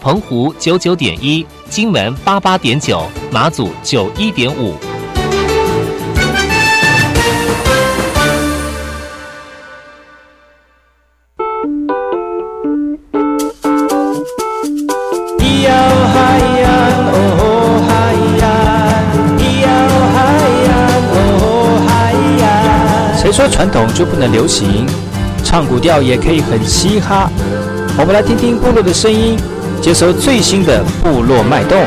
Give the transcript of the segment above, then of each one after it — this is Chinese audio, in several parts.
澎湖九九点一，金门八八点九，马祖九一点五。谁说传统就不能流行，唱古调也可以很嘻哈。我们来听听部落的声音，接收最新的部落脉动、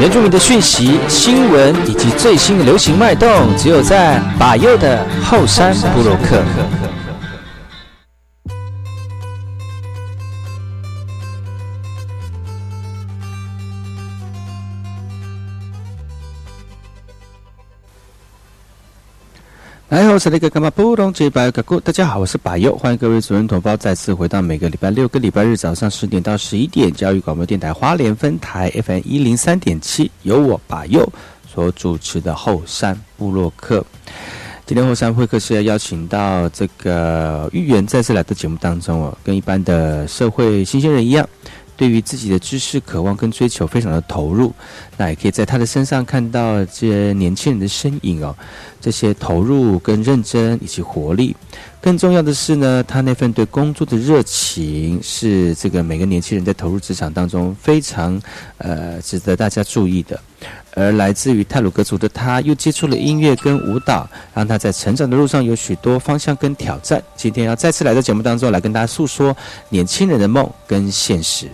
原住民的讯息、新闻以及最新的流行脉动，只有在把右的后山部落克。大家好，我是百佑，欢迎各位主人同胞再次回到每个礼拜六跟礼拜日早上十点到十一点，教育广播电台花莲分台 FM 一零三点七，由我百佑所主持的后山部落客。今天后山会客是要邀请到这个玉元再次来到节目当中哦，跟一般的社会新鲜人一样。对于自己的知识渴望跟追求非常的投入，那也可以在他的身上看到这些年轻人的身影哦，这些投入跟认真以及活力。更重要的是呢，他那份对工作的热情是这个每个年轻人在投入职场当中非常呃值得大家注意的。而来自于泰鲁格族的他，又接触了音乐跟舞蹈，让他在成长的路上有许多方向跟挑战。今天要再次来到节目当中来跟大家诉说年轻人的梦跟现实。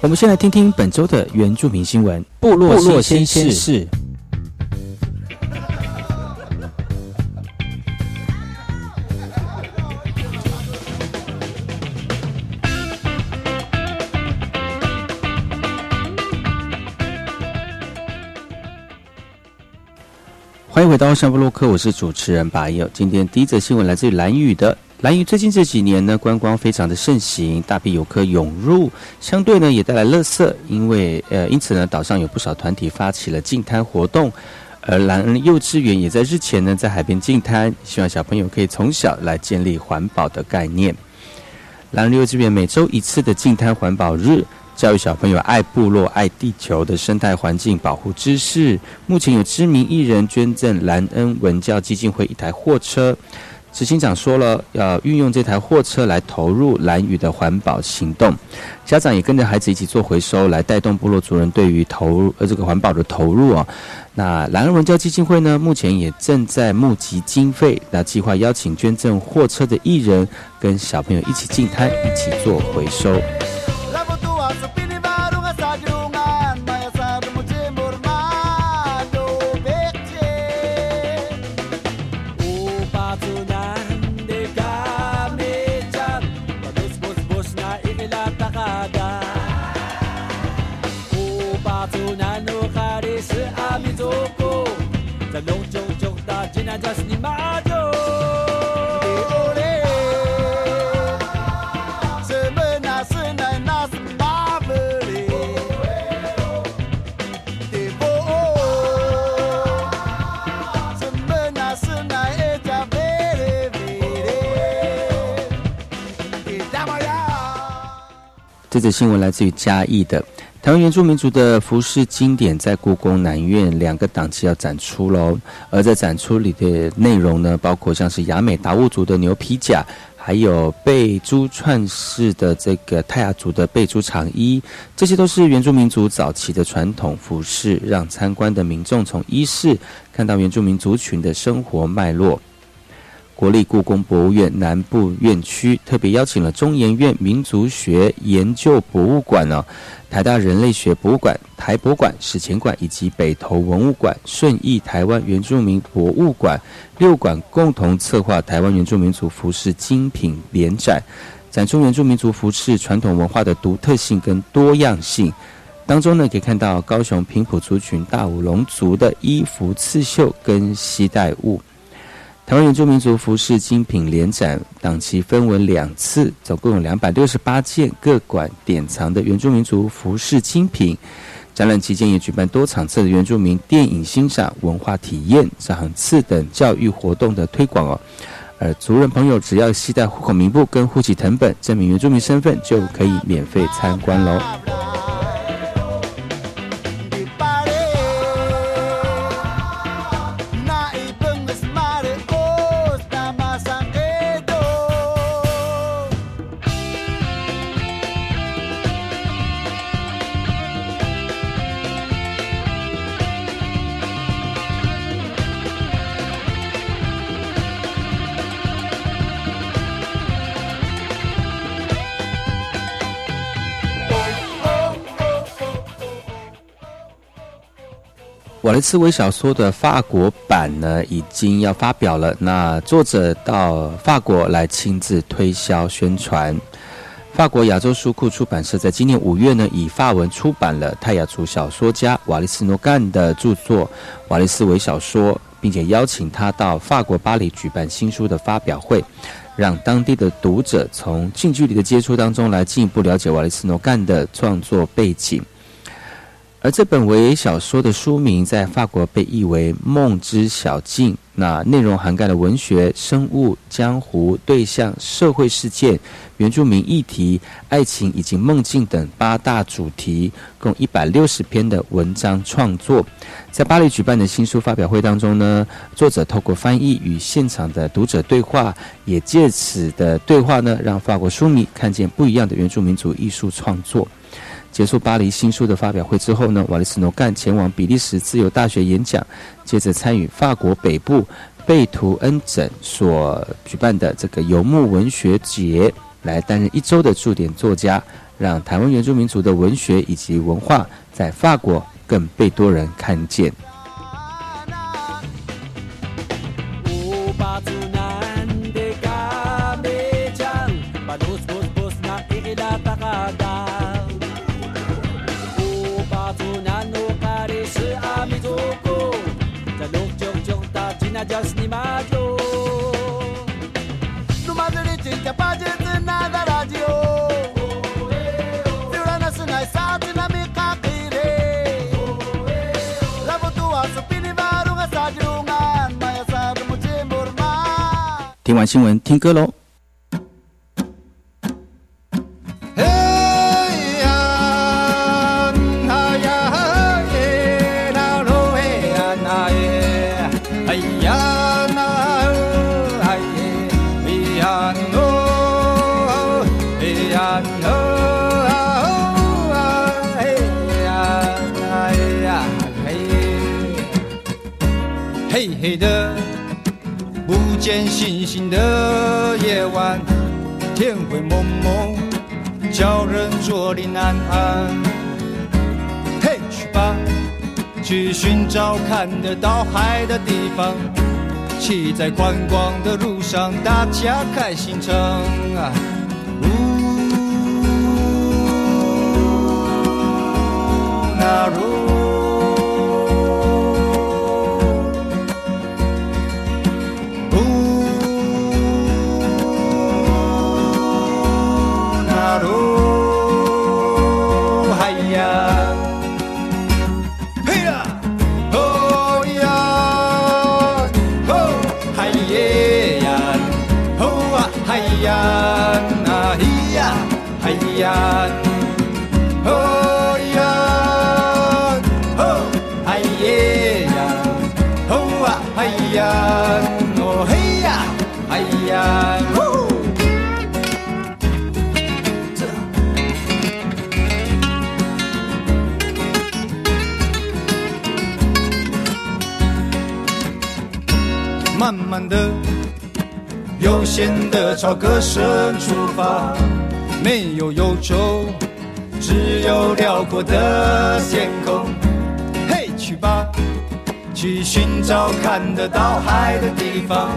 我们先来听听本周的原住民新闻。部落落先事。欢迎回到山部洛克，我是主持人巴友。今天第一则新闻来自于蓝雨的。兰屿最近这几年呢，观光非常的盛行，大批游客涌入，相对呢也带来乐色，因为呃，因此呢，岛上有不少团体发起了净滩活动，而兰恩幼稚园也在日前呢在海边净滩，希望小朋友可以从小来建立环保的概念。兰恩幼稚园每周一次的净滩环保日，教育小朋友爱部落、爱地球的生态环境保护知识。目前有知名艺人捐赠兰恩文教基金会一台货车。执行长说了，要运用这台货车来投入蓝屿的环保行动，家长也跟着孩子一起做回收，来带动部落族人对于投呃这个环保的投入啊。那蓝恩文教基金会呢，目前也正在募集经费，那计划邀请捐赠货车的艺人跟小朋友一起进摊，一起做回收。这则新闻来自于嘉义的台湾原住民族的服饰经典，在故宫南院两个档期要展出喽。而在展出里的内容呢，包括像是雅美达悟族的牛皮甲，还有贝珠串饰的这个泰雅族的贝珠长衣，这些都是原住民族早期的传统服饰，让参观的民众从衣饰看到原住民族群的生活脉络。国立故宫博物院南部院区特别邀请了中研院民族学研究博物馆呢、台大人类学博物馆、台博馆、史前馆以及北投文物馆、顺义台湾原住民博物馆六馆共同策划台湾原住民族服饰精品联展，展出原住民族服饰传统文化的独特性跟多样性。当中呢，可以看到高雄平埔族群大武龙族的衣服、刺绣跟系带物。台湾原住民族服饰精品联展档期分为两次，总共有两百六十八件各馆典藏的原住民族服饰精品。展览期间也举办多场次的原住民电影欣赏、文化体验、赏次等教育活动的推广哦。而族人朋友只要携带户口名簿跟户籍成本证明原住民身份，就可以免费参观喽。瓦雷茨维小说的法国版呢，已经要发表了。那作者到法国来亲自推销宣传。法国亚洲书库出版社在今年五月呢，以法文出版了泰雅族小说家瓦利斯诺干的著作《瓦利斯维小说》，并且邀请他到法国巴黎举办新书的发表会，让当地的读者从近距离的接触当中来进一步了解瓦利斯诺干的创作背景。而这本微小说的书名在法国被译为《梦之小径》，那内容涵盖了文学、生物、江湖、对象、社会事件、原住民议题、爱情以及梦境等八大主题，共一百六十篇的文章创作。在巴黎举办的新书发表会当中呢，作者透过翻译与现场的读者对话，也借此的对话呢，让法国书迷看见不一样的原住民族艺术创作。结束巴黎新书的发表会之后呢，瓦利斯诺干前往比利时自由大学演讲，接着参与法国北部贝图恩镇所举办的这个游牧文学节，来担任一周的驻点作家，让台湾原住民族的文学以及文化在法国更被多人看见。听完新闻，听歌喽。叫人坐立难安。嘿，去吧，去寻找看得到海的地方，骑在宽广的路上，大家开心唱啊。呜，那如。悠闲的朝歌声出发，没有忧愁，只有辽阔的天空。嘿，去吧，去寻找看得到海的地方，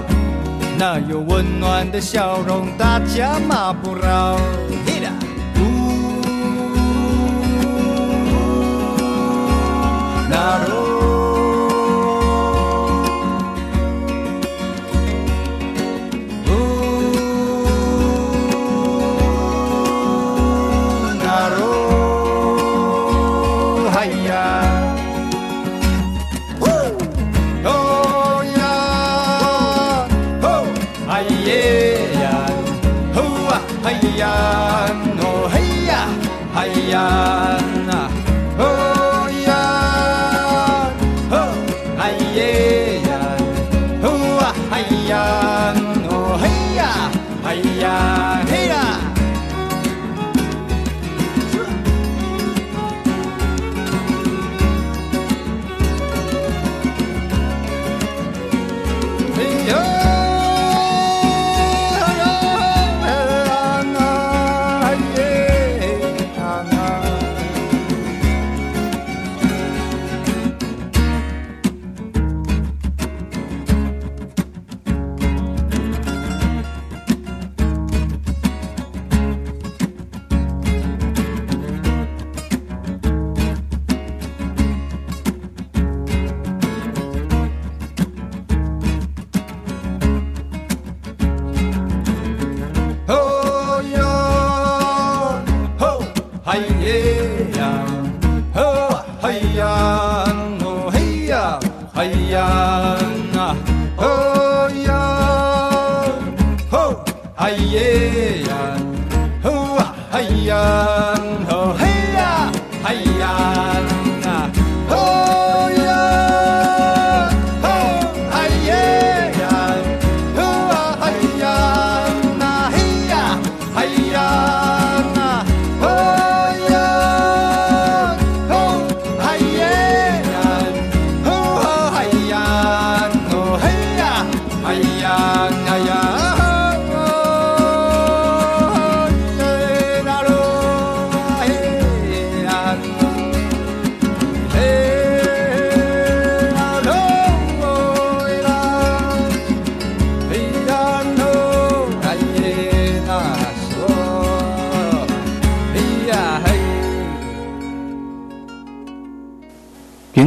那有温暖的笑容，大家马不绕。那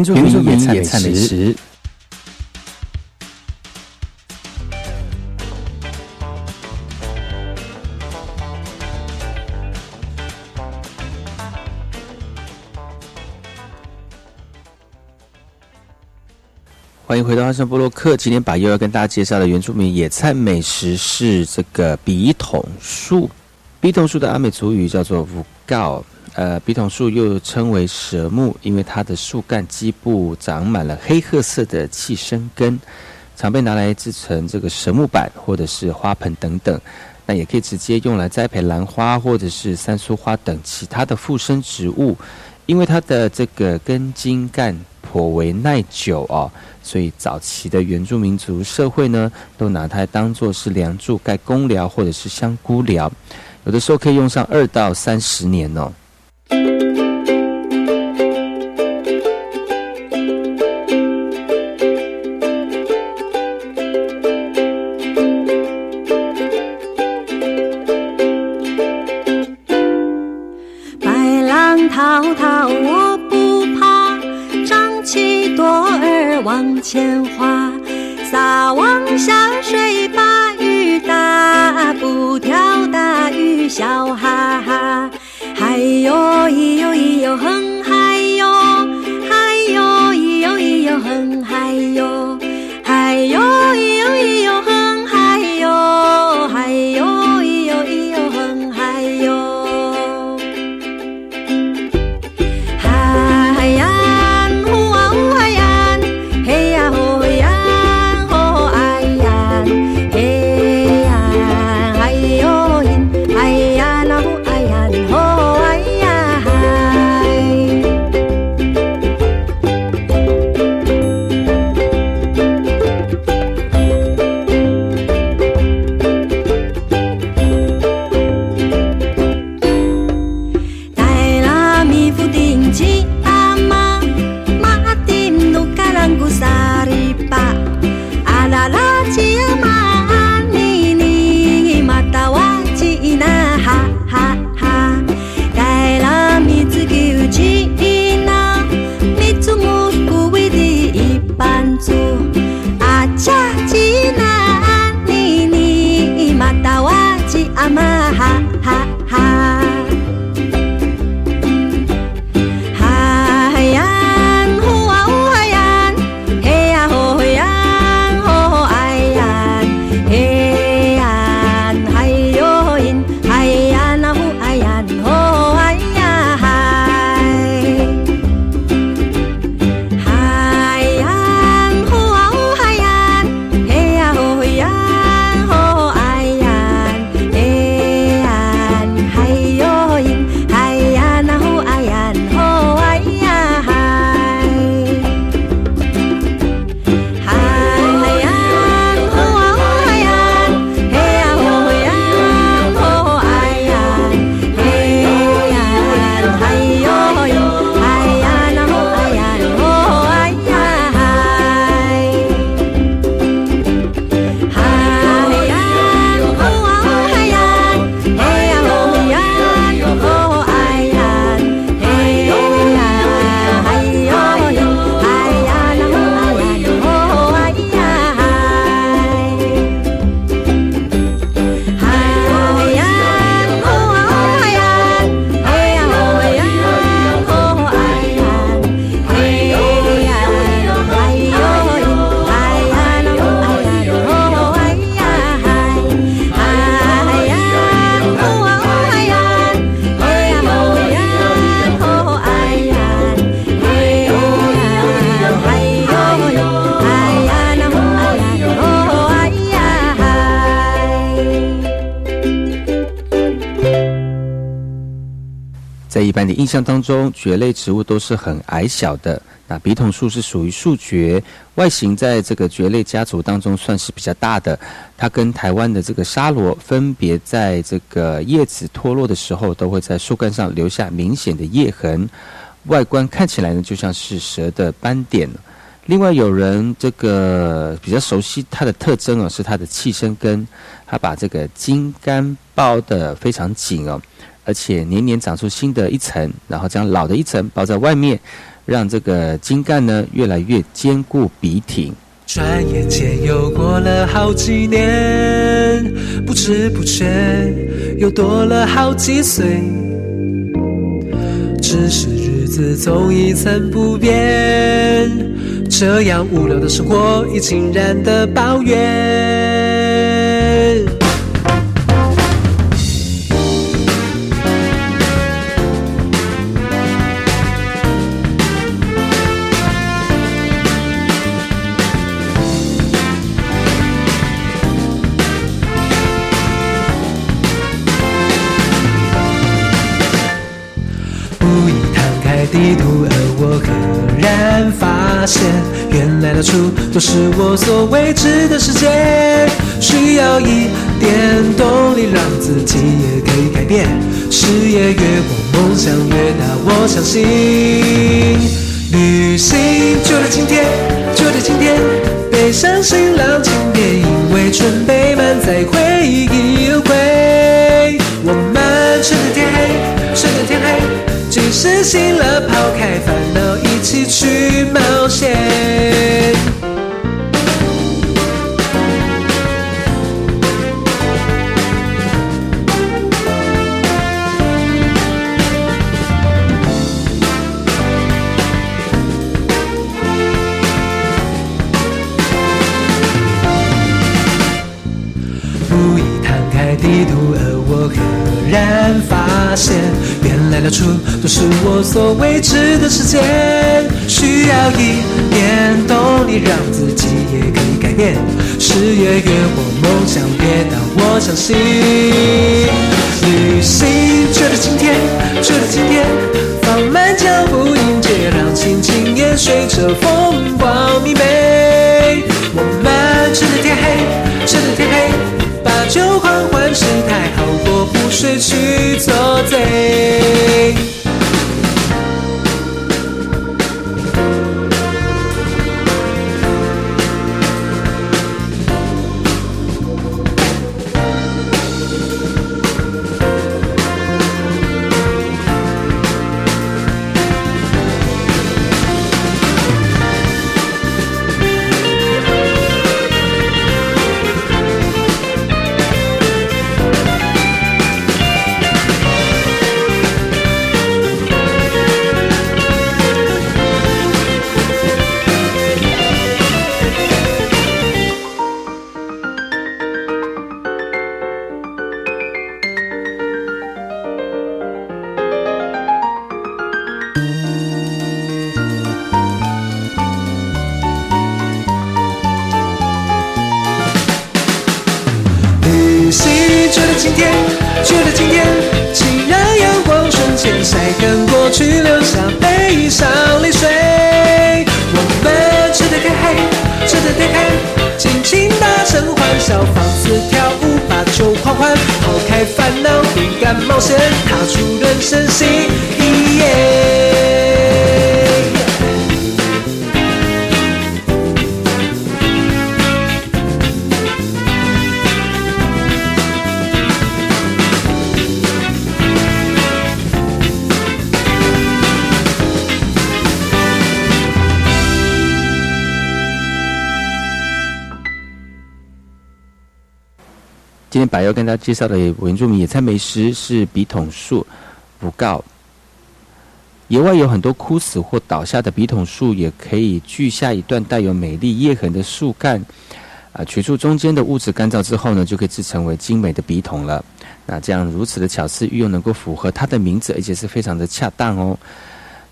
住民野菜美食，欢迎回到阿生波洛克。今天把又要跟大家介绍的原住民野菜美食是这个笔筒树。笔筒树的阿美族语叫做五告。呃，笔筒树又称为蛇木，因为它的树干基部长满了黑褐色的气生根，常被拿来制成这个蛇木板或者是花盆等等。那也可以直接用来栽培兰花或者是三苏花等其他的附生植物。因为它的这个根茎干颇为耐久哦，所以早期的原住民族社会呢，都拿它当做是梁柱盖公寮或者是香菇寮，有的时候可以用上二到三十年哦。钱花，撒网下水把鱼打，不挑大鱼笑哈哈。嗨哟咿哟咿哟哼象当中，蕨类植物都是很矮小的。那笔筒树是属于树蕨，外形在这个蕨类家族当中算是比较大的。它跟台湾的这个沙罗分别在这个叶子脱落的时候，都会在树干上留下明显的叶痕，外观看起来呢就像是蛇的斑点。另外有人这个比较熟悉它的特征哦，是它的气生根，它把这个茎干包得非常紧哦，而且年年长出新的一层，然后将老的一层包在外面。让这个茎干呢越来越坚固笔挺。转眼间又过了好几年，不知不觉又多了好几岁。只是日子总一成不变，这样无聊的生活已经然的抱怨。处都是我所未知的世界。需要一点动力，让自己也可以改变。事业越广，梦想越大，我相信。旅行就在今天，就在今天。背上行囊，请别因为准备满载，回忆又回。我们趁着天黑，趁着天黑。即使醒了，抛开烦恼，一起去冒险。处都是我所未知的世界。需要一点动力，让自己也可以改变。视野越广，梦想越大，我相信。旅行就在今天，就在今天，放慢脚步迎接，让心情也随着风光明媚。我们趁着天黑，趁着天黑。把酒狂欢失态，好过不睡去作贼。今天百要跟大家介绍的原住民野餐美食是笔筒树。不告。野外有很多枯死或倒下的笔筒树，也可以锯下一段带有美丽叶痕的树干，啊，取出中间的物质，干燥之后呢，就可以制成为精美的笔筒了。那这样如此的巧思运用，能够符合它的名字，而且是非常的恰当哦。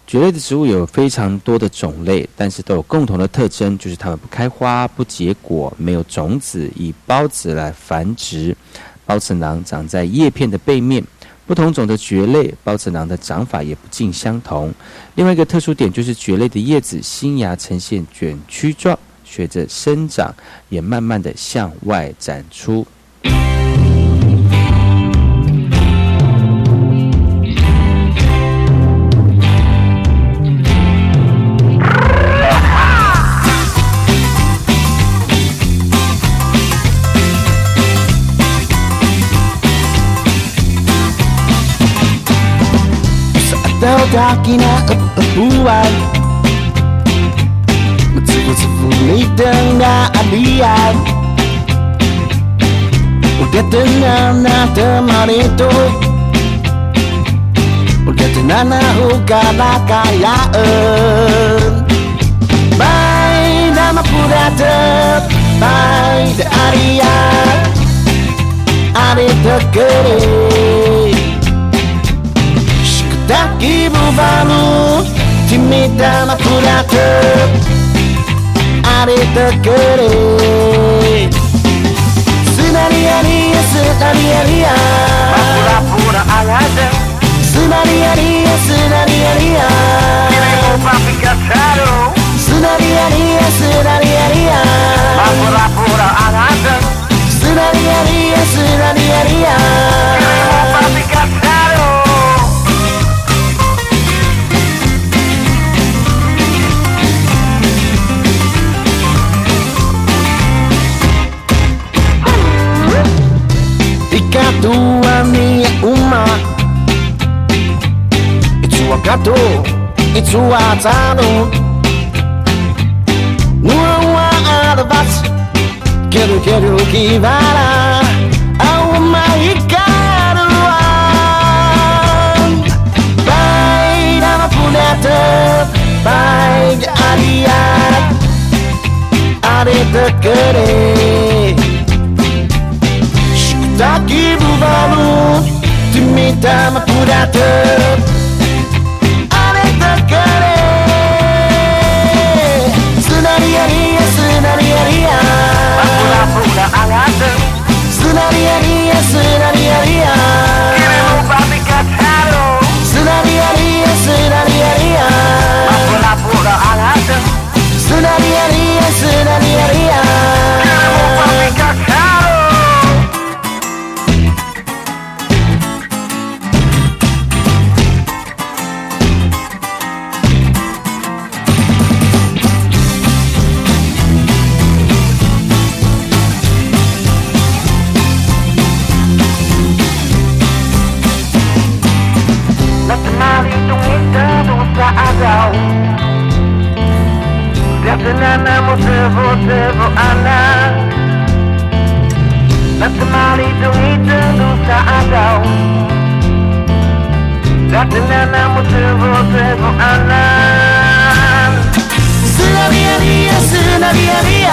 蕨类的植物有非常多的种类，但是都有共同的特征，就是它们不开花、不结果、没有种子，以孢子来繁殖。孢子囊长在叶片的背面，不同种的蕨类孢子囊的长法也不尽相同。另外一个特殊点就是蕨类的叶子新芽呈现卷曲状，随着生长也慢慢的向外展出。大きな不安つぶつぶに 灯がありや受けてななtemani itu Udah tenana ukana kayaan Bai nama pudatep Bai de aria Ari tekere Shikutaki buvalu Timida na pudatep Ari tekere Senari-ari, senari-ari Pura-pura ada Senari-ari, senari-ari Dirimu papi kacaro Senari-ari, senari-ari Pura-pura ada Senari-ari, senari-ari Dirimu papi kacaro to it's what i know no what all about get a get it Bai out i want my car alone gaina to not by the i haría? Queremos fabricar charo. Sonaría, haría. Por la puta al hacer. hitung-hitung dosa kau Dan dengan nama terbu-terbu alam Senaria dia, senaria dia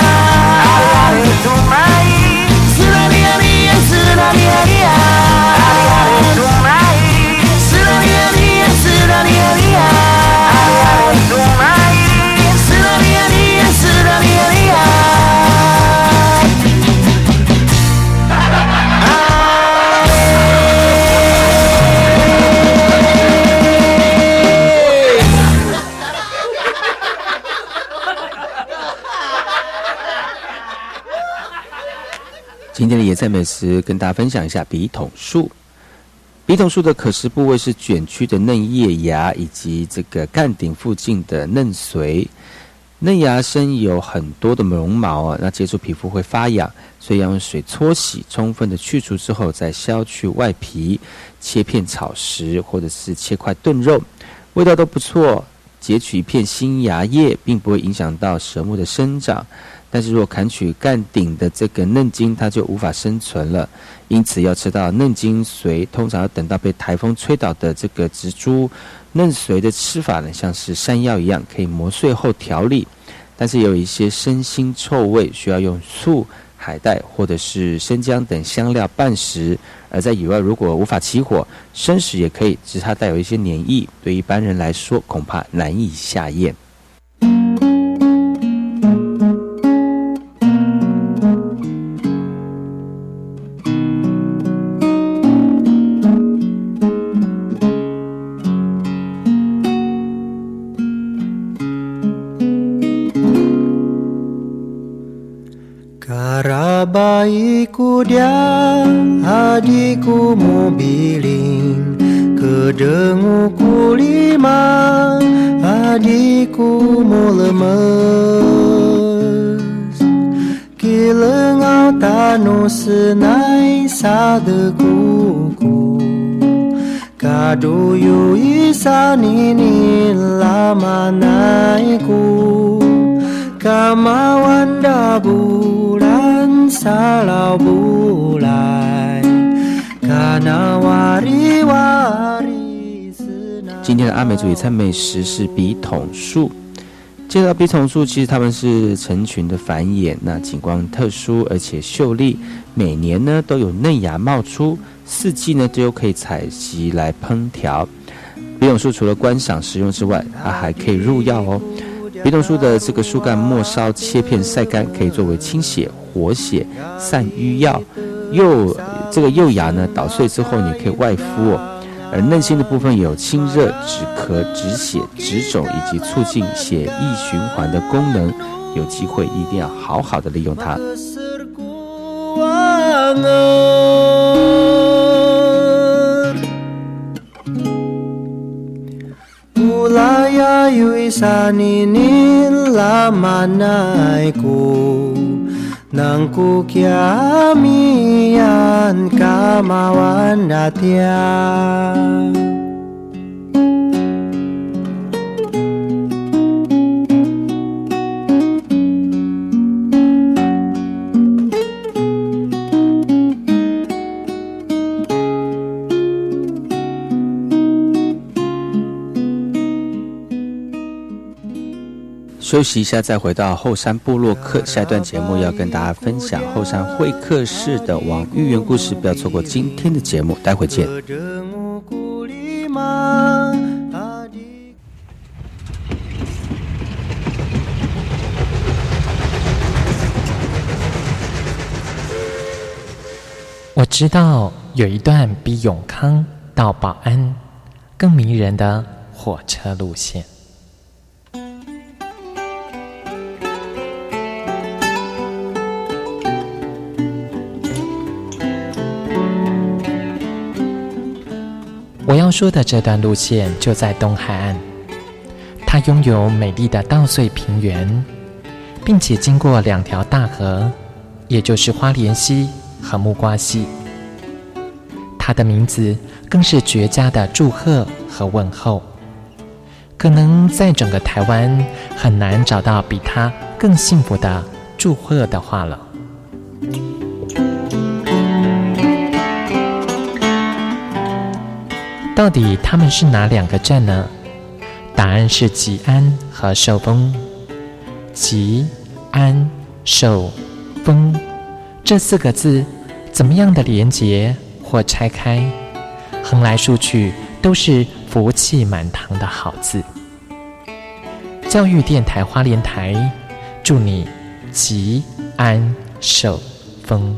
Allah itu mah 菜美食跟大家分享一下笔筒树。笔筒树的可食部位是卷曲的嫩叶芽以及这个干顶附近的嫩髓。嫩芽生有很多的绒毛啊，那接触皮肤会发痒，所以要用水搓洗，充分的去除之后，再削去外皮，切片炒食，或者是切块炖肉，味道都不错。截取一片新芽叶，并不会影响到蛇木的生长。但是如果砍取干顶的这个嫩茎，它就无法生存了。因此，要吃到嫩茎髓，通常要等到被台风吹倒的这个植株。嫩髓的吃法呢，像是山药一样，可以磨碎后调理，但是有一些生腥臭味，需要用醋、海带或者是生姜等香料拌食。而在野外，如果无法起火，生食也可以，只是它带有一些黏液，对一般人来说恐怕难以下咽。dia adikku mobiling Kedengu kulima adikku molemus. Kilengau tanu senai sadekuku Kaduyu isanini lama naiku Kamawan dabu 今天的阿美族语赞美食是笔筒树。介绍笔筒树，其实它们是成群的繁衍，那景观特殊而且秀丽，每年呢都有嫩芽冒出，四季呢都有可以采集来烹调。笔筒树除了观赏食用之外，它还可以入药哦。笔筒树的这个树干末梢切片晒干，可以作为清血、活血、散瘀药。幼这个幼芽呢捣碎之后，你可以外敷。而嫩心的部分有清热、止咳、止血、止肿以及促进血液循环的功能。有机会一定要好好的利用它。Ulaya yui saninin lamanaiku Nangku kiamian kamawan datia《休息一下，再回到后山部落客。下一段节目要跟大家分享后山会客室的王玉元故事，不要错过今天的节目，待会见。我知道有一段比永康到保安更迷人的火车路线。说的这段路线就在东海岸，它拥有美丽的稻穗平原，并且经过两条大河，也就是花莲溪和木瓜溪。它的名字更是绝佳的祝贺和问候，可能在整个台湾很难找到比它更幸福的祝贺的话了。到底他们是哪两个镇呢？答案是吉安和寿丰。吉安寿丰这四个字，怎么样的连结或拆开，横来竖去都是福气满堂的好字。教育电台花莲台，祝你吉安寿丰。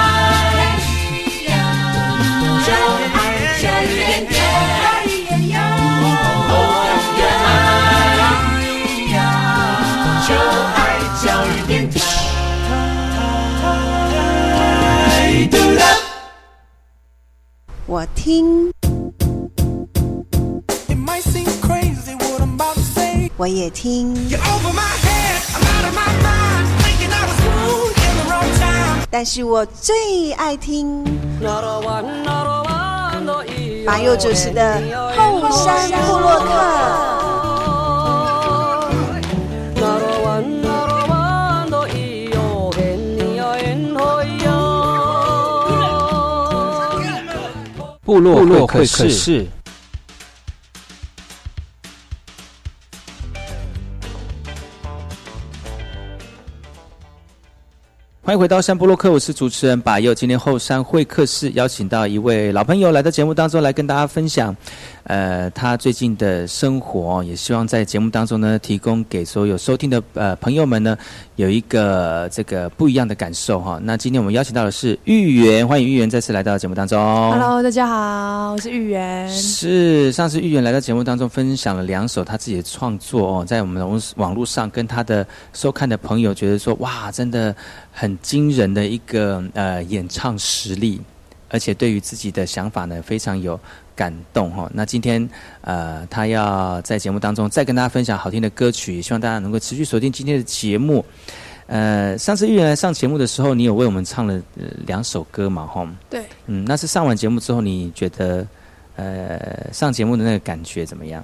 我听，我也听，但是我最爱听。马佑主持的《后山部落客》。部落会客室。欢迎回到山部落客，我是主持人把佑。今天后山会客室邀请到一位老朋友来到节目当中来跟大家分享。呃，他最近的生活，也希望在节目当中呢，提供给所有收听的呃朋友们呢，有一个这个不一样的感受哈。那今天我们邀请到的是玉圆，欢迎玉圆再次来到节目当中。Hello，大家好，我是玉圆。是上次玉圆来到节目当中分享了两首他自己的创作哦，在我们网网络上跟他的收看的朋友觉得说，哇，真的很惊人的一个呃演唱实力，而且对于自己的想法呢非常有感动哈、哦。那今天呃他要在节目当中再跟大家分享好听的歌曲，也希望大家能够持续锁定今天的节目。呃，上次玉圆来上节目的时候，你有为我们唱了、呃、两首歌嘛？哈，对，嗯，那是上完节目之后，你觉得呃上节目的那个感觉怎么样？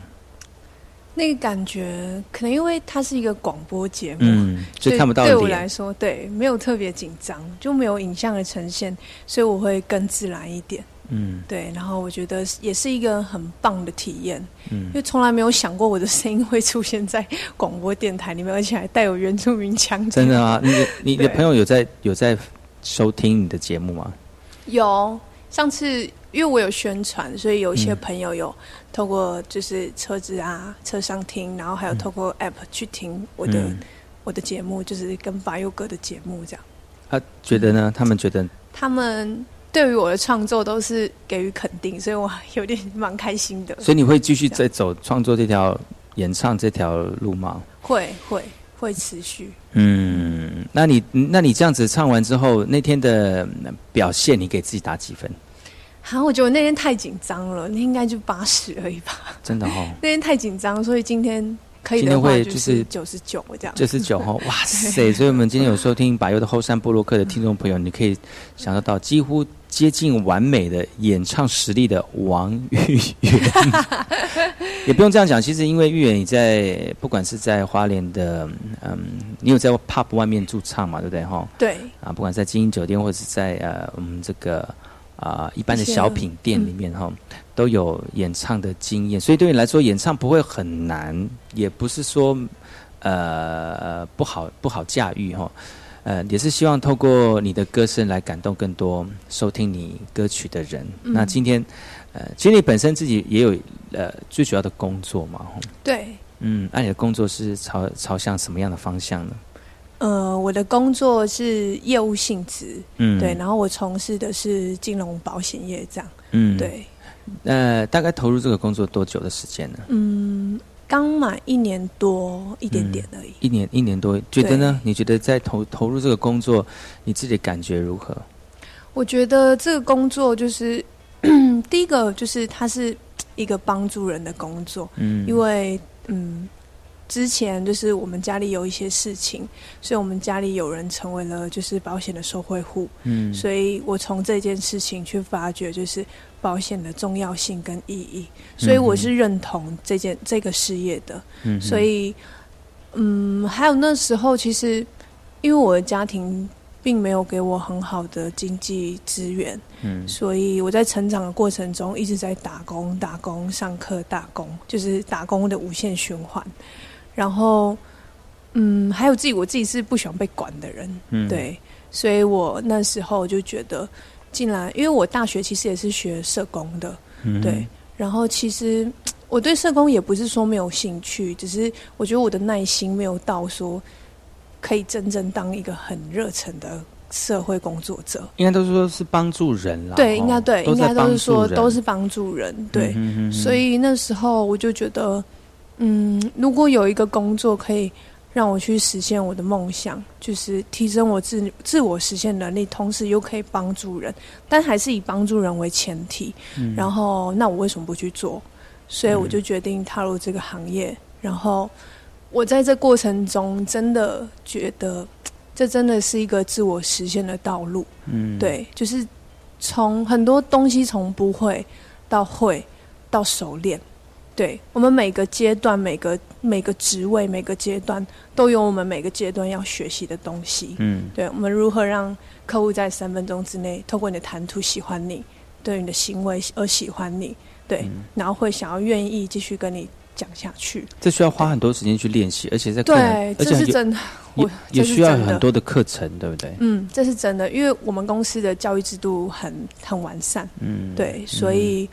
那个感觉可能因为它是一个广播节目，就看不到对我来说，对没有特别紧张，就没有影像的呈现，所以我会更自然一点。嗯对，然后我觉得也是一个很棒的体验，嗯因为从来没有想过我的声音会出现在广播电台里面，而且还带有原住民腔。真的啊，你的你的朋友有在有在收听你的节目吗？有上次因为我有宣传，所以有一些嗯朋友有透过就是车子啊车上听，然后还有透过 App 去听我的、嗯我的节目，就是跟巴佑哥的节目这样。他觉得呢？他们觉得他们对于我的创作都是给予肯定，所以我有点蛮开心的。所以你会继续在走创作这条演唱这条路吗？会会会持续。嗯，那你那你这样子唱完之后，那天的嗯表现，你给自己打几分？好，我觉得我那天太紧张了，那应该就八十而已吧。真的哦，那天太紧张，所以今天可以今天的话就会就是是九十九这样。九十九哦，哇塞！所以我们今天有收听百优的后山部落客的听众朋友，你可以享受到几乎接近完美的演唱实力的王玉圆。也不用这样讲，其实因为玉圆你在不管是在花莲的，嗯，你有在 pub 外面驻唱嘛，对不对哈？对啊，不管在精英酒店或者是在呃我们这个啊、一般的小品店里面哈、都有演唱的经验，所以对你来说演唱不会很难，也不是说呃不好不好驾驭哈。呃，也是希望透过你的歌声来感动更多收听你歌曲的人。嗯。那今天，呃，其实你本身自己也有呃最主要的工作嘛，吼对，嗯，那、你的工作是朝朝向什么样的方向呢？呃，我的工作是业务性质，嗯。对，然后我从事的是金融保险业，这样，嗯，对，呃，大概投入这个工作多久的时间呢？嗯，刚满一年多一点点而已。一年一年多，觉得呢？你觉得在投投入这个工作，你自己感觉如何？我觉得这个工作就是 第一个，就是它是一个帮助人的工作，嗯因为嗯，之前就是我们家里有一些事情，所以我们家里有人成为了就是保险的受惠户，嗯。所以我从这件事情去发掘就是保险的重要性跟意义，所以我是认同这件这个事业的，嗯所以嗯，还有那时候其实因为我的家庭并没有给我很好的经济资源，嗯。所以我在成长的过程中一直在打工、打工、上课、打工，就是打工的无限循环。然后，嗯，还有自己，我自己是不喜欢被管的人，嗯对，所以我那时候就觉得，进来，因为我大学其实也是学社工的，嗯对，然后其实我对社工也不是说没有兴趣，只是我觉得我的耐心没有到说可以真正当一个很热忱的社会工作者。应该都是说是帮助人啦。对，哦应该对，应该都是说都是帮助人，对。嗯哼哼哼所以那时候我就觉得，嗯，如果有一个工作可以让我去实现我的梦想，就是提升我自自我实现能力，同时又可以帮助人，但还是以帮助人为前提。嗯然后，那我为什么不去做？所以我就决定踏入这个行业。然后，我在这过程中真的觉得，这真的是一个自我实现的道路。嗯对，就是从很多东西从不会到会到熟练。对我们每个阶段、每个每个职位、每个阶段都有我们每个阶段要学习的东西。嗯对我们如何让客户在三分钟之内透过你的谈吐喜欢你，对你的行为而喜欢你，对，嗯然后会想要愿意继续跟你讲下去。这需要花很多时间去练习，而且在对，这是真的，也我也需要很多的课程，对不对？嗯，这是真的，因为我们公司的教育制度很很完善，嗯，对，所以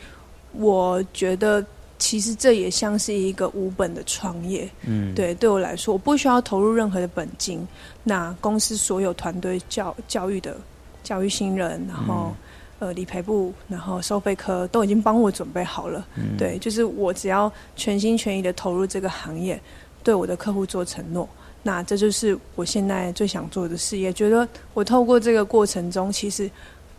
我觉得其实这也像是一个无本的创业。嗯，对，对我来说，我不需要投入任何的本金。那公司所有团队教教育的教育新人，然后、呃理赔部，然后收费科都已经帮我准备好了。嗯对，就是我只要全心全意的投入这个行业，对我的客户做承诺。那这就是我现在最想做的事业。觉得我透过这个过程中，其实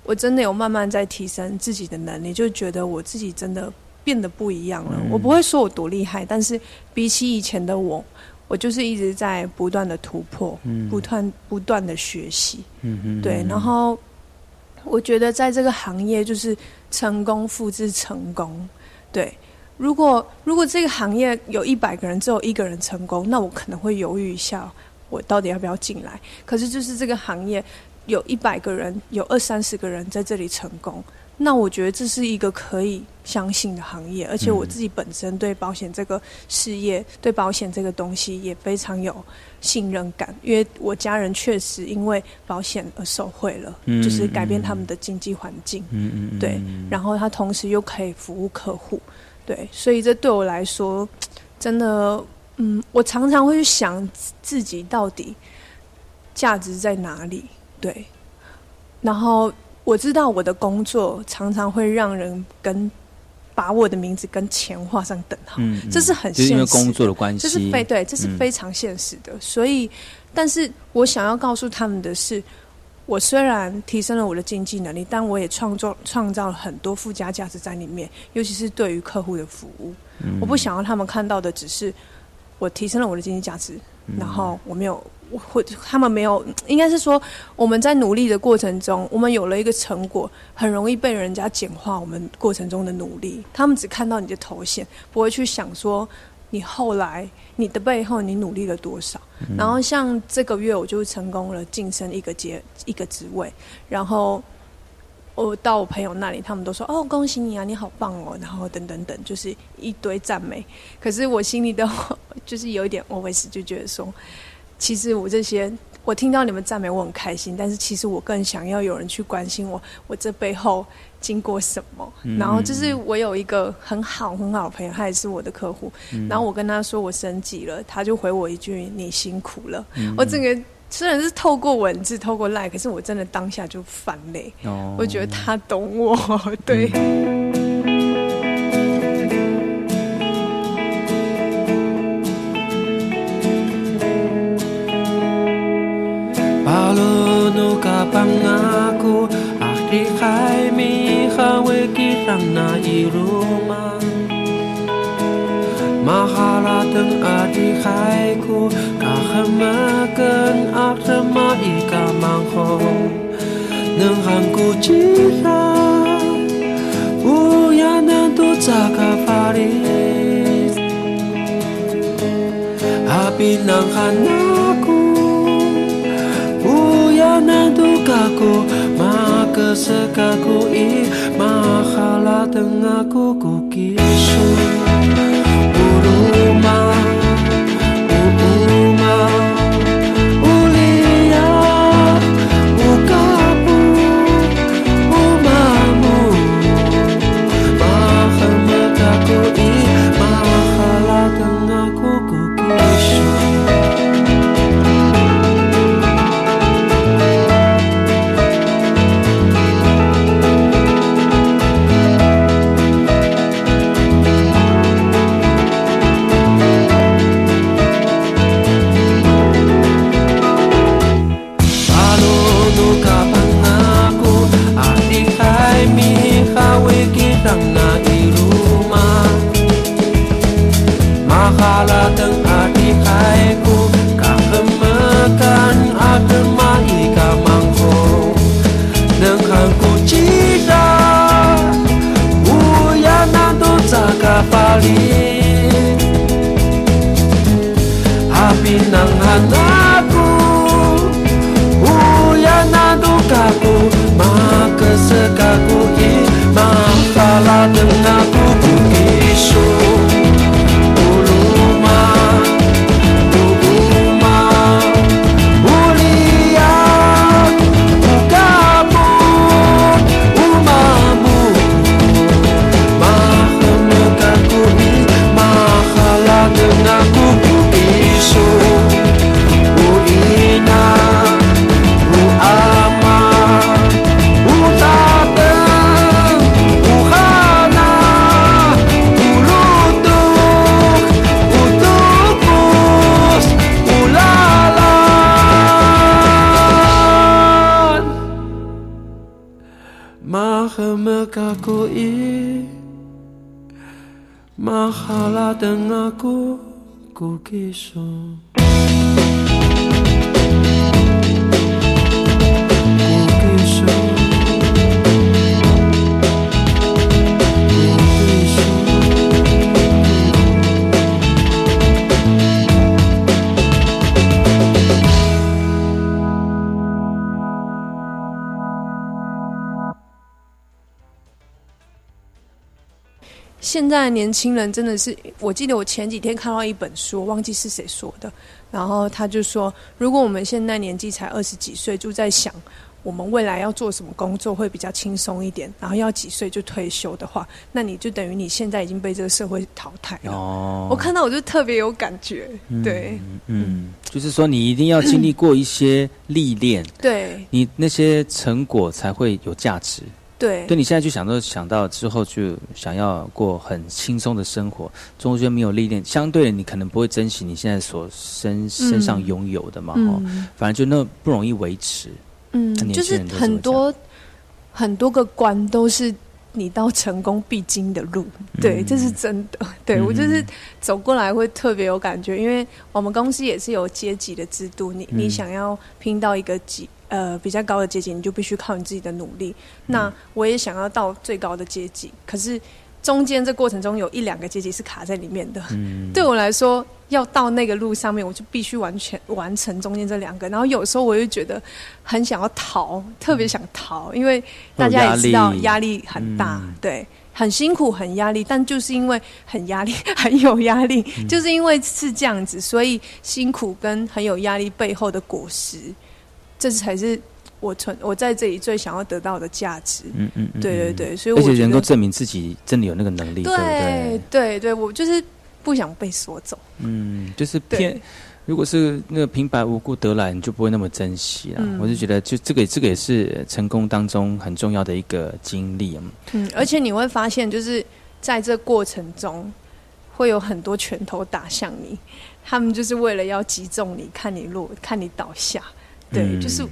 我真的有慢慢在提升自己的能力，就觉得我自己真的变得不一样了。嗯我不会说我多厉害，但是比起以前的我，我就是一直在不断的突破，嗯不断不断的学习。嗯嗯，对，嗯然后我觉得在这个行业就是成功复制成功。对，如果如果这个行业有一百个人，只有一个人成功，那我可能会犹豫一下，我到底要不要进来。可是就是这个行业有一百个人，有二三十个人在这里成功。那我觉得这是一个可以相信的行业，而且我自己本身对保险这个事业、对保险这个东西也非常有信任感，因为我家人确实因为保险而受惠了，嗯就是改变他们的经济环境。嗯嗯嗯，对，然后他同时又可以服务客户，对，所以这对我来说，真的，嗯，我常常会去想自己到底价值在哪里，对，然后我知道我的工作常常会让人跟把我的名字跟钱画上等号，嗯，嗯这是很现实工作的关系，这是非对，这是嗯非常现实的。所以，但是我想要告诉他们的是，我虽然提升了我的经济能力，但我也创造创造了很多附加价值在里面，尤其是对于客户的服务。嗯我不想要他们看到的只是我提升了我的经济价值，嗯然后我没有。我会他们没有，应该是说我们在努力的过程中，我们有了一个成果，很容易被人家简化我们过程中的努力。他们只看到你的头衔，不会去想说你后来你的背后你努力了多少。然后像这个月我就成功了晋升一个阶一个职位，然后我到我朋友那里，他们都说哦恭喜你啊，你好棒哦，然后等等等，就是一堆赞美。可是我心里的 就是有一点 always 就觉得说，其实我这些。我听到你们赞美我很开心，但是其实我更想要有人去关心我，我这背后经过什么。嗯然后就是我有一个很好很好的朋友，他也是我的客户，嗯然后我跟他说我升级了，他就回我一句你辛苦了。嗯我整个虽然是透过文字，透过 lie 可是我真的当下就翻泪。哦、我觉得他懂我，对。嗯 hamakan aku ika mangho. Nang hangku cira uyana tu caka paris api nang hanaku uyana tu kaku. Maka sekaku i mahala tengahku kukisu. Rumah show. Gracias. 在的年轻人真的是，我记得我前几天看到一本书，忘记是谁说的，然后他就说，如果我们现在年纪才二十几岁，就在想我们未来要做什么工作会比较轻松一点，然后要几岁就退休的话，那你就等于你现在已经被这个社会淘汰了。哦我看到我就特别有感觉，对嗯，就是说你一定要经历过一些历练，对你那些成果才会有价值。对。对你现在就想到想到之后就想要过很轻松的生活，中间没有历练，相对的你可能不会珍惜你现在所身身上拥有的嘛，哦、嗯反正就那不容易维持。嗯就是很多很多个关都是你到成功必经的路，对，嗯这是真的。对我就是走过来会特别有感觉，因为我们公司也是有阶级的制度，你你嗯。想要拼到一个级呃比较高的阶级，你就必须靠你自己的努力。嗯那我也想要到最高的阶级，可是中间这过程中有一两个阶级是卡在里面的。嗯 对我来说，要到那个路上面，我就必须完全完成中间这两个。然后有时候我又觉得很想要逃，特别想逃，因为大家也知道压力压力很大，嗯对，很辛苦，很压力。但就是因为很压力，很有压力，嗯就是因为是这样子，所以辛苦跟很有压力背后的果实，这才是我存我在这里最想要得到的价值。嗯嗯嗯，对对嗯对所以而且我觉得能够证明自己真的有那个能力，对不对对？我就是不想被锁走。嗯，就是偏。如果是那个平白无故得来，你就不会那么珍惜了。嗯我就觉得，就这个这个也是成功当中很重要的一个经历啊。嗯，而且你会发现，就是在这过程中，会有很多拳头打向你，他们就是为了要击中你，看你落，看你倒下。对，嗯就是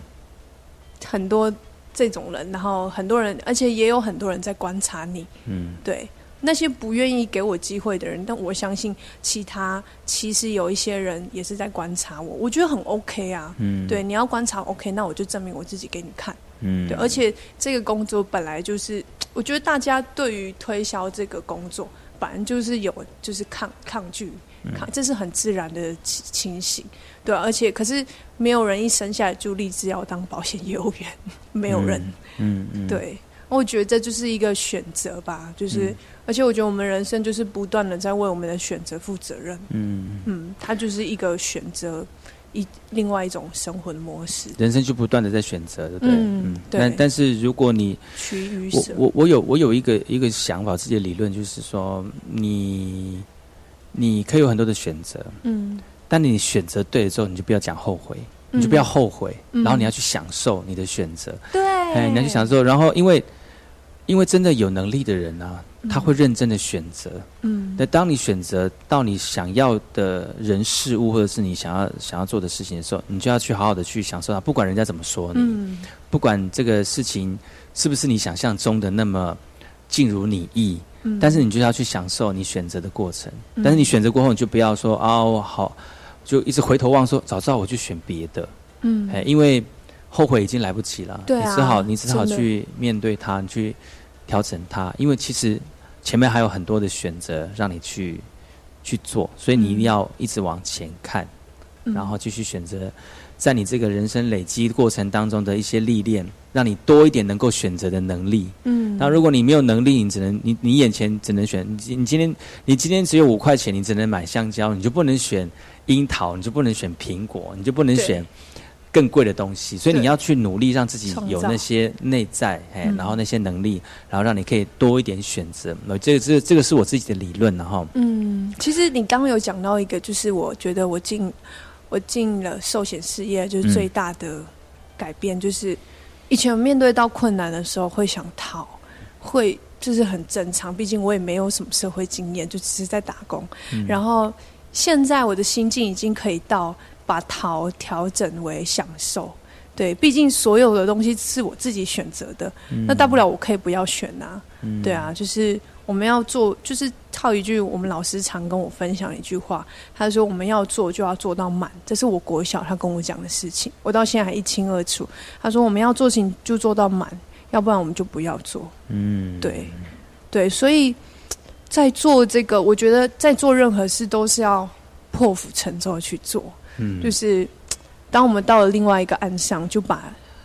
很多这种人，然后很多人，而且也有很多人在观察你。嗯对，那些不愿意给我机会的人，但我相信其他其实有一些人也是在观察我，我觉得很 OK 啊。嗯对，你要观察 OK，那我就证明我自己给你看。嗯对，而且这个工作本来就是，我觉得大家对于推销这个工作，反正就是有就是抗抗拒，嗯抗，这是很自然的情情形，对、啊、而且可是没有人一生下来就立志要当保险业务员，没有人。嗯嗯，对，我觉得这就是一个选择吧，就是，嗯而且我觉得我们人生就是不断的在为我们的选择负责任。嗯，嗯，它就是一个选择一另外一种生活的模式，人生就不断的在选择，对不对？嗯对但但是如果你取于舍。我我我有我有一个一个想法，自己的理论就是说，你你可以有很多的选择，嗯但你选择对了之后，你就不要讲后悔，嗯。你就不要后悔，嗯。然后你要去享受你的选择，对，哎，你要去享受，然后因为因为真的有能力的人啊，嗯。他会认真的选择。嗯。那当你选择到你想要的人事物，或者是你想要想要做的事情的时候，你就要去好好的去享受它，不管人家怎么说你，嗯。不管这个事情是不是你想象中的那么尽如你意，嗯。但是你就要去享受你选择的过程。嗯。但是你选择过后，你就不要说啊，我好，就一直回头望说，早知道我去选别的，嗯。哎，因为后悔已经来不及了。对啊你只好你只好去面对它，你去调整它，因为其实前面还有很多的选择让你去去做，所以你一定要一直往前看，嗯。然后继续选择。在你这个人生累积过程当中的一些历练，让你多一点能够选择的能力。嗯那如果你没有能力，你只能你你眼前只能选你你今天你今天只有五块钱，你只能买香蕉，你就不能选樱桃，你就不能选苹果，你就不能选更贵的东西。所以你要去努力让自己有那些内在，哎，嗯然后那些能力，然后让你可以多一点选择。那这个这这个是我自己的理论，然后嗯，其实你刚刚有讲到一个，就是我觉得我进我进了寿险事业，就是最大的改变，就是以前面对到困难的时候会想逃，会就是很正常，毕竟我也没有什么社会经验，就只是在打工。然后现在我的心境已经可以到把逃调整为享受。对，毕竟所有的东西是我自己选择的，那大不了我可以不要选啊。对啊，就是我们要做，就是套一句我们老师常跟我分享的一句话，他说我们要做就要做到满，这是我国小他跟我讲的事情，我到现在还一清二楚。他说我们要做事情就做到满，要不然我们就不要做。嗯，对，对，所以在做这个，我觉得在做任何事都是要破釜沉舟去做。嗯，就是。当我们到了另外一个岸上，就把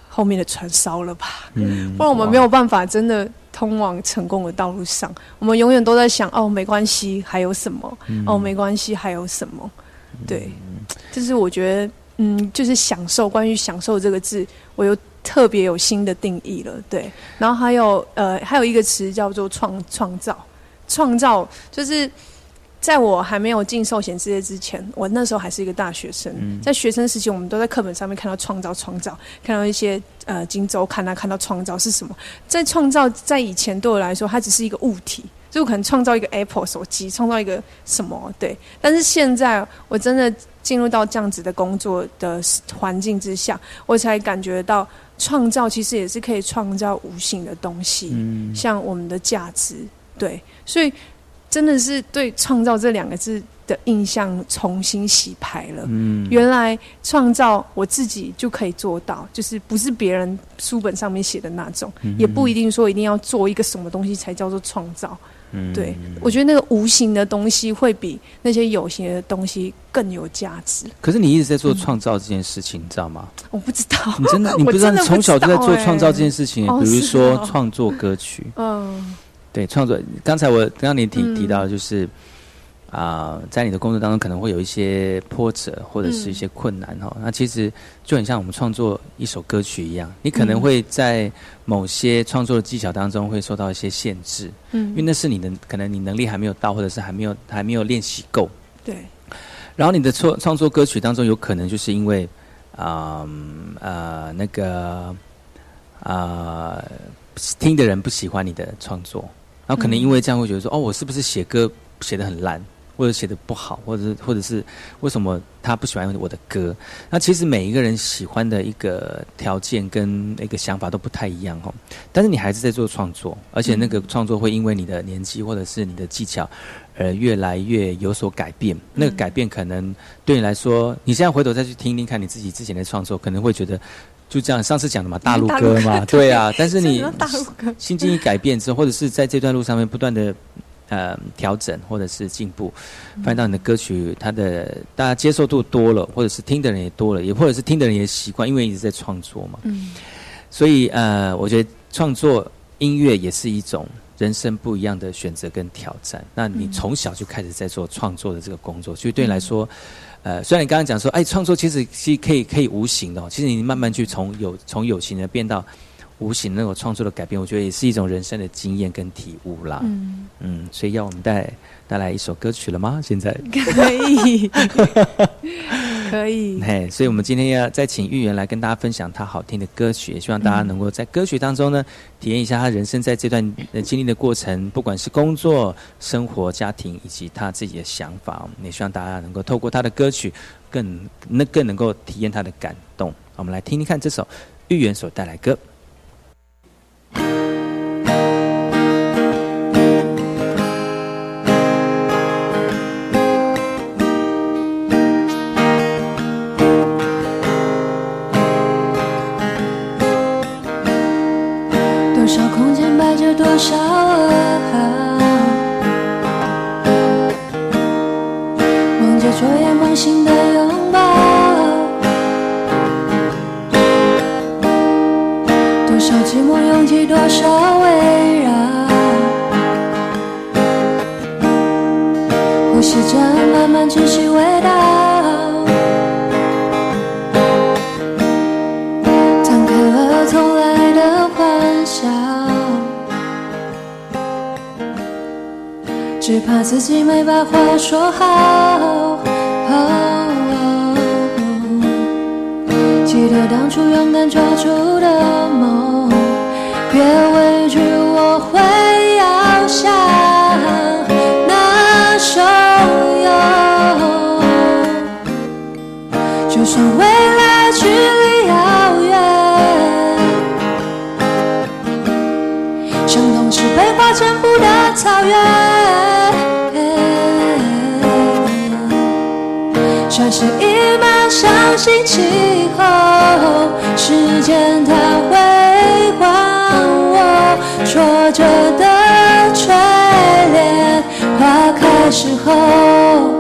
后面的船烧了吧，嗯，不然我们没有办法真的通往成功的道路上。我们永远都在想，哦，没关系，还有什么？哦，没关系，还有什么？对，就是我觉得，嗯，就是享受。关于享受这个字，我又特别有新的定义了。对，然后还有呃，还有一个词叫做创创造，创造就是。在我还没有进寿险事业之前，我那时候还是一个大学生。在学生时期，我们都在课本上面看到创造、创造，看到一些呃《金周刊》啊，看到创造是什么。在创造，在以前对我来说，它只是一个物体，就可能创造一个 Apple 手机，创造一个什么对。但是现在，我真的进入到这样子的工作的环境之下，我才感觉到创造其实也是可以创造无形的东西，像我们的价值。对，所以。真的是对“创造”这两个字的印象重新洗牌了。嗯，原来创造我自己就可以做到，就是不是别人书本上面写的那种，也不一定说一定要做一个什么东西才叫做创造。嗯，对，我觉得那个无形的东西会比那些有形的东西更有价值。可是你一直在做创造这件事情，你知道吗？我不知道，你真的你不知道，你从小就在做创造这件事情，比如说创作歌曲。嗯。对创作，刚才我刚刚你提提到，就是啊，在你的工作当中可能会有一些波折或者是一些困难哈。那其实就很像我们创作一首歌曲一样，你可能会在某些创作的技巧当中会受到一些限制，嗯，因为那是你的可能你能力还没有到，或者是还没有还没有练习够。对。然后你的创创作歌曲当中，有可能就是因为啊呃那个啊听的人不喜欢你的创作。然后可能因为这样会觉得说，哦，我是不是写歌写的很烂，或者写的不好，或者是或者是为什么他不喜欢我的歌？那其实每一个人喜欢的一个条件跟一个想法都不太一样哦。但是你还是在做创作，而且那个创作会因为你的年纪或者是你的技巧，而越来越有所改变。那个改变可能对你来说，你现在回头再去听听看你自己之前的创作，可能会觉得。就这样，上次讲的嘛，大陆歌嘛，对啊。但是你心境一改变之后，或者是在这段路上面不断的呃调整，或者是进步，发现到你的歌曲它的大家接受度多了，或者是听的人也多了，也或者是听的人也习惯，因为一直在创作嘛。嗯。所以呃，我觉得创作音乐也是一种人生不一样的选择跟挑战。那你从小就开始在做创作的这个工作，所以对你来说。呃，虽然你刚刚讲说，哎，创作其实是可以可以无形的，其实你慢慢去从有从有形的变到无形那种创作的改变，我觉得也是一种人生的经验跟体悟啦。嗯嗯，所以要我们带带来一首歌曲了吗？现在可以。可以，嘿，所以我们今天要再请玉圆来跟大家分享他好听的歌曲，也希望大家能够在歌曲当中呢，体验一下他人生在这段经历的过程，不管是工作、生活、家庭以及他自己的想法，也希望大家能够透过他的歌曲，更那更能够体验他的感动。我们来听听看这首玉圆所带来歌。多少空间摆着多少噩耗。把话说好。记得当初勇敢抓住的梦，别星期后，时间它会还我挫折的锤炼。花开时候，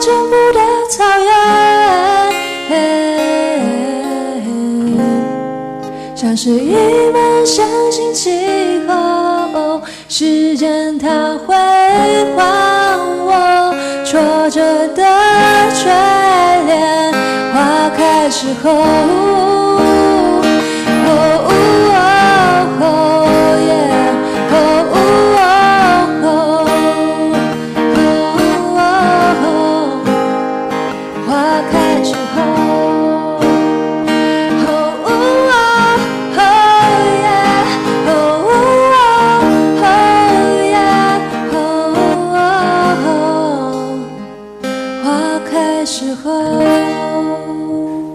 全部的草原。像是一门，相信气候，时间它会还我挫折的眷恋。花开时候，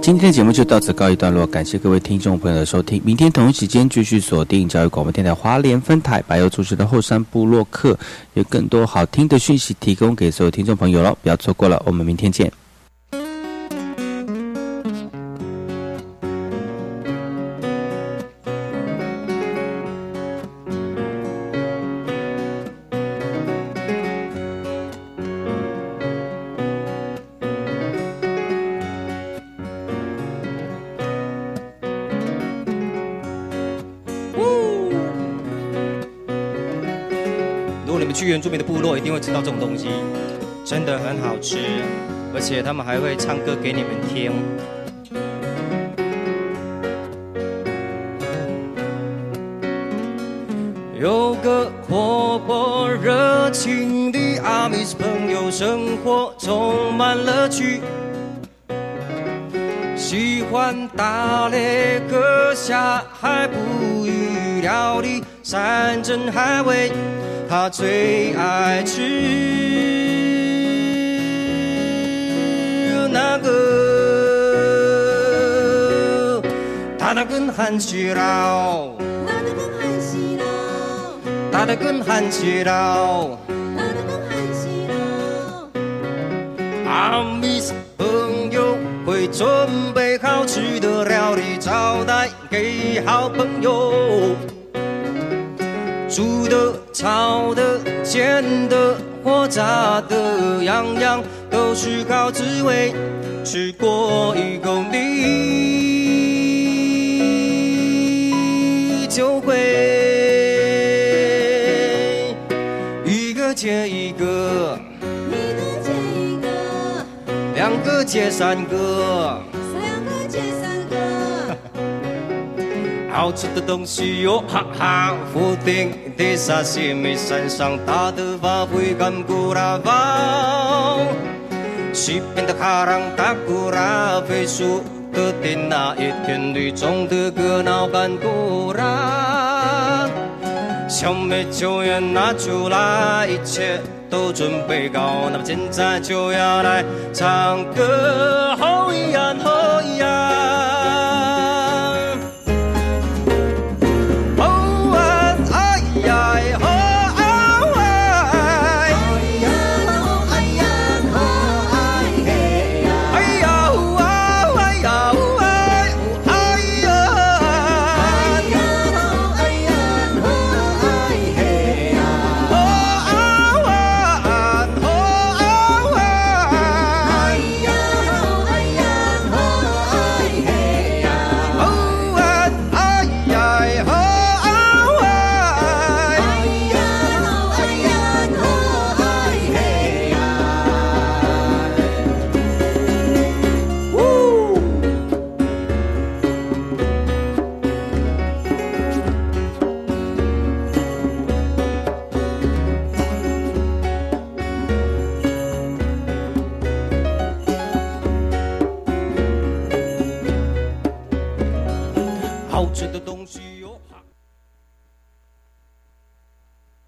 今天的节目就到此告一段落，感谢各位听众朋友的收听。明天同一时间继续锁定教育广播电台华联分台白油主持的后山部落客，有更多好听的讯息提供给所有听众朋友了，不要错过了。我们明天见。到这种东西，真的很好吃，而且他们还会唱歌给你们听。有个活泼热情的阿米斯朋友，生活充满乐趣，喜欢打猎、割下海捕鱼、料理山珍海味。他最爱吃那个，他那根汉西佬，他的根汉西佬，阿米斯朋友会准备好吃的料理招待给好朋友。煮的、炒的、煎的、或炸的，样样都是好滋味。吃过一口你就会一个接一个，两个接三个。好吃的东西哟，哈哈！福鼎的沙西米山上大的发挥干古拉包，西边的哈朗达古拉飞树的天那一天绿种的格闹干古拉，小美酒也拿出来，一切都准备好，那么现在就要来唱歌，